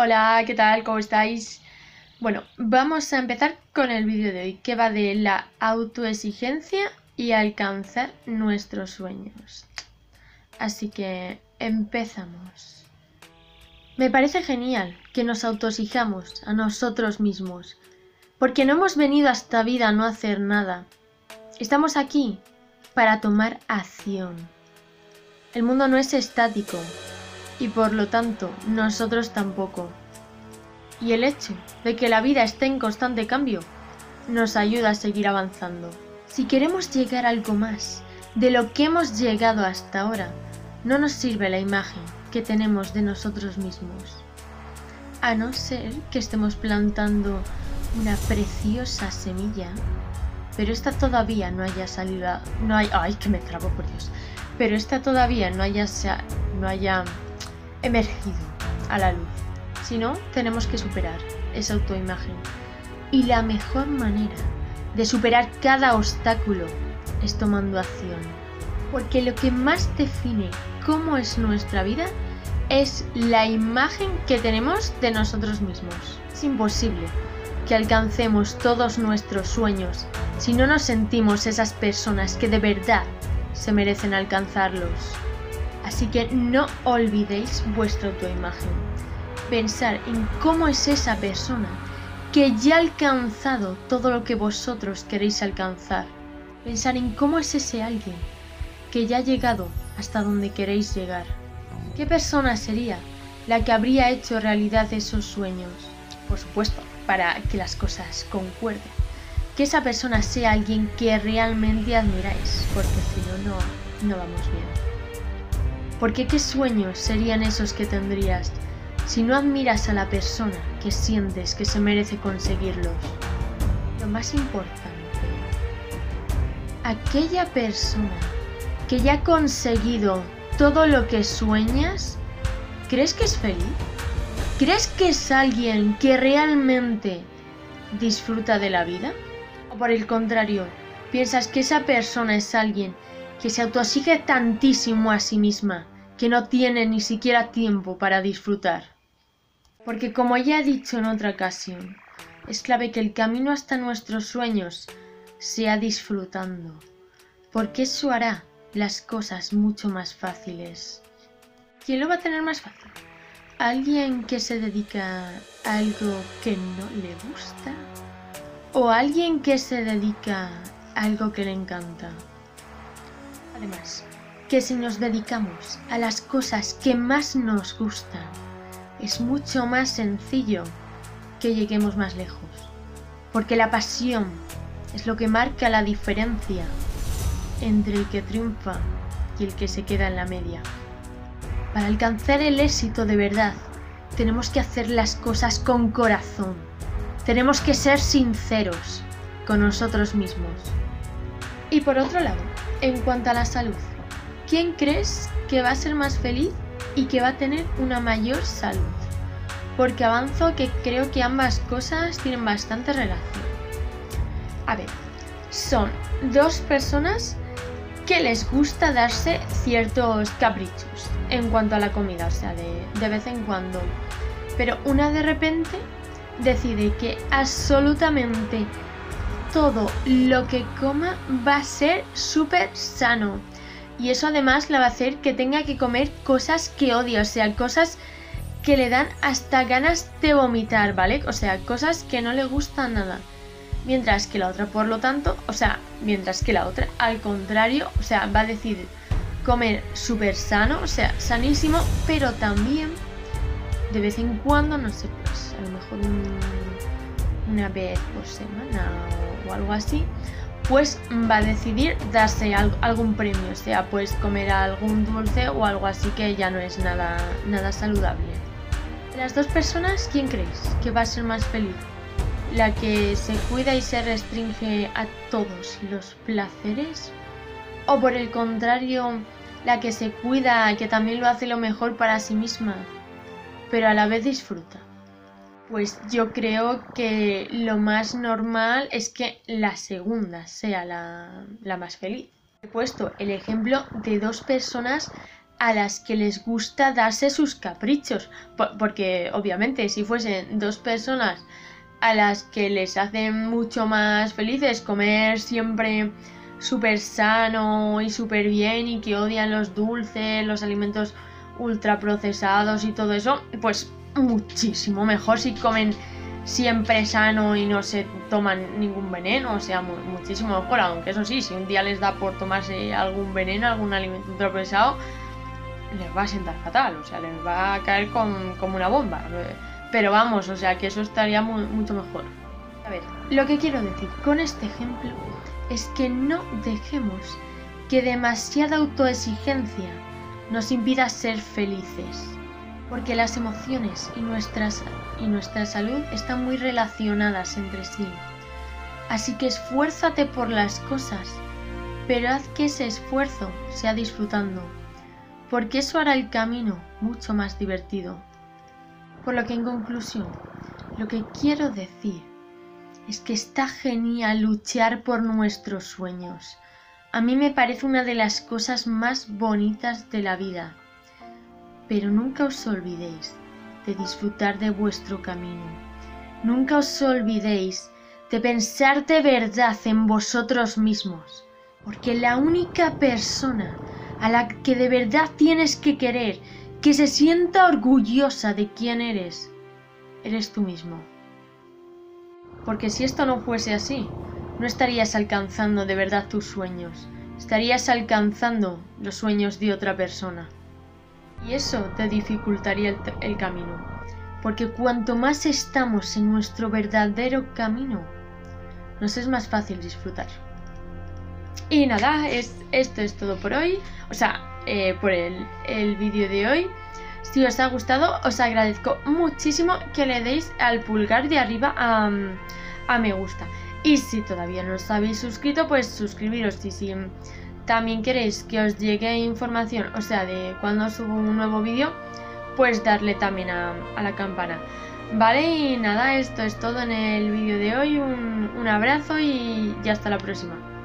Hola, ¿qué tal? ¿Cómo estáis? Bueno, vamos a empezar con el vídeo de hoy, que va de la autoexigencia y alcanzar nuestros sueños. Así que empezamos. Me parece genial que nos autoexijamos a nosotros mismos, porque no hemos venido a esta vida a no hacer nada. Estamos aquí para tomar acción. El mundo no es estático, y por lo tanto nosotros tampoco. Y el hecho de que la vida esté en constante cambio nos ayuda a seguir avanzando. Si queremos llegar a algo más de lo que hemos llegado hasta ahora, no nos sirve la imagen que tenemos de nosotros mismos. A no ser que estemos plantando una preciosa semilla, pero esta todavía no haya salido, no hay, ay, que me trabo por Dios, pero esta todavía no haya, no haya emergido a la luz. Si no, tenemos que superar esa autoimagen. Y la mejor manera de superar cada obstáculo es tomando acción. Porque lo que más define cómo es nuestra vida es la imagen que tenemos de nosotros mismos. Es imposible que alcancemos todos nuestros sueños si no nos sentimos esas personas que de verdad se merecen alcanzarlos. Así que no olvidéis vuestra autoimagen. Pensar en cómo es esa persona que ya ha alcanzado todo lo que vosotros queréis alcanzar. Pensar en cómo es ese alguien que ya ha llegado hasta donde queréis llegar. ¿Qué persona sería la que habría hecho realidad esos sueños? Por supuesto, para que las cosas concuerden. Que esa persona sea alguien que realmente admiráis, porque si no, no, no vamos bien. Porque qué sueños serían esos que tendrías si no admiras a la persona que sientes que se merece conseguirlos. Lo más importante, aquella persona que ya ha conseguido todo lo que sueñas, ¿crees que es feliz? ¿Crees que es alguien que realmente disfruta de la vida? ¿O por el contrario, piensas que esa persona es alguien que se autoexige tantísimo a sí misma que no tiene ni siquiera tiempo para disfrutar. Porque como ya he dicho en otra ocasión, es clave que el camino hasta nuestros sueños sea disfrutando, porque eso hará las cosas mucho más fáciles. ¿Quién lo va a tener más fácil? ¿Alguien que se dedica a algo que no le gusta? ¿O alguien que se dedica a algo que le encanta? Además, que si nos dedicamos a las cosas que más nos gustan, es mucho más sencillo que lleguemos más lejos. Porque la pasión es lo que marca la diferencia entre el que triunfa y el que se queda en la media. Para alcanzar el éxito de verdad, tenemos que hacer las cosas con corazón. Tenemos que ser sinceros con nosotros mismos. Y por otro lado, en cuanto a la salud, ¿quién crees que va a ser más feliz y que va a tener una mayor salud? Porque avanzo que creo que ambas cosas tienen bastante relación. A ver, son dos personas que les gusta darse ciertos caprichos en cuanto a la comida, o sea, de, de vez en cuando. Pero una de repente decide que absolutamente todo lo que coma va a ser súper sano. Y eso además la va a hacer que tenga que comer cosas que odia, o sea, cosas que le dan hasta ganas de vomitar, ¿vale? O sea, cosas que no le gustan nada. Mientras que la otra, por lo tanto, o sea, mientras que la otra, al contrario, o sea, va a decidir comer súper sano, o sea, sanísimo, pero también de vez en cuando, no sé, pues a lo mejor una vez por semana o, algo así, pues va a decidir darse algún premio, sea pues comer algún dulce o algo así que ya no es nada, nada saludable. Las dos personas, ¿quién creéis que va a ser más feliz? ¿La que se cuida y se restringe a todos los placeres? ¿O por el contrario, la que se cuida, y que también lo hace lo mejor para sí misma, pero a la vez disfruta? Pues yo creo que lo más normal es que la segunda sea la, más feliz. He puesto el ejemplo de dos personas a las que les gusta darse sus caprichos. porque obviamente si fuesen dos personas a las que les hacen mucho más felices comer siempre súper sano y súper bien y que odian los dulces, los alimentos ultraprocesados y todo eso, pues muchísimo mejor si comen siempre sano y no se toman ningún veneno, o sea, muchísimo mejor, aunque eso sí, si un día les da por tomarse algún veneno, algún alimento ultraprocesado, les va a sentar fatal, o sea, les va a caer como una bomba. Pero vamos, o sea, que eso estaría mucho mejor. A ver, lo que quiero decir con este ejemplo es que no dejemos que demasiada autoexigencia nos impida ser felices. Porque las emociones y, nuestras, y nuestra salud están muy relacionadas entre sí. Así que esfuérzate por las cosas, pero haz que ese esfuerzo sea disfrutando, porque eso hará el camino mucho más divertido. Por lo que en conclusión, lo que quiero decir es que está genial luchar por nuestros sueños. A mí me parece una de las cosas más bonitas de la vida. Pero nunca os olvidéis de disfrutar de vuestro camino. Nunca os olvidéis de pensar de verdad en vosotros mismos. Porque la única persona a la que de verdad tienes que querer, que se sienta orgullosa de quién eres, eres tú mismo. Porque si esto no fuese así, no estarías alcanzando de verdad tus sueños, estarías alcanzando los sueños de otra persona. Y eso te dificultaría el, camino, porque cuanto más estamos en nuestro verdadero camino, nos es más fácil disfrutar. Y nada, es, esto es todo por hoy, o sea, eh, por el, el vídeo de hoy. Si os ha gustado, os agradezco muchísimo que le deis al pulgar de arriba a, a me gusta. Y si todavía no os habéis suscrito, pues suscribiros. Y si también queréis que os llegue información, o sea, de cuando subo un nuevo vídeo, pues darle también a, la campana. Vale, y nada, esto es todo en el vídeo de hoy. Un, un abrazo y ya hasta la próxima.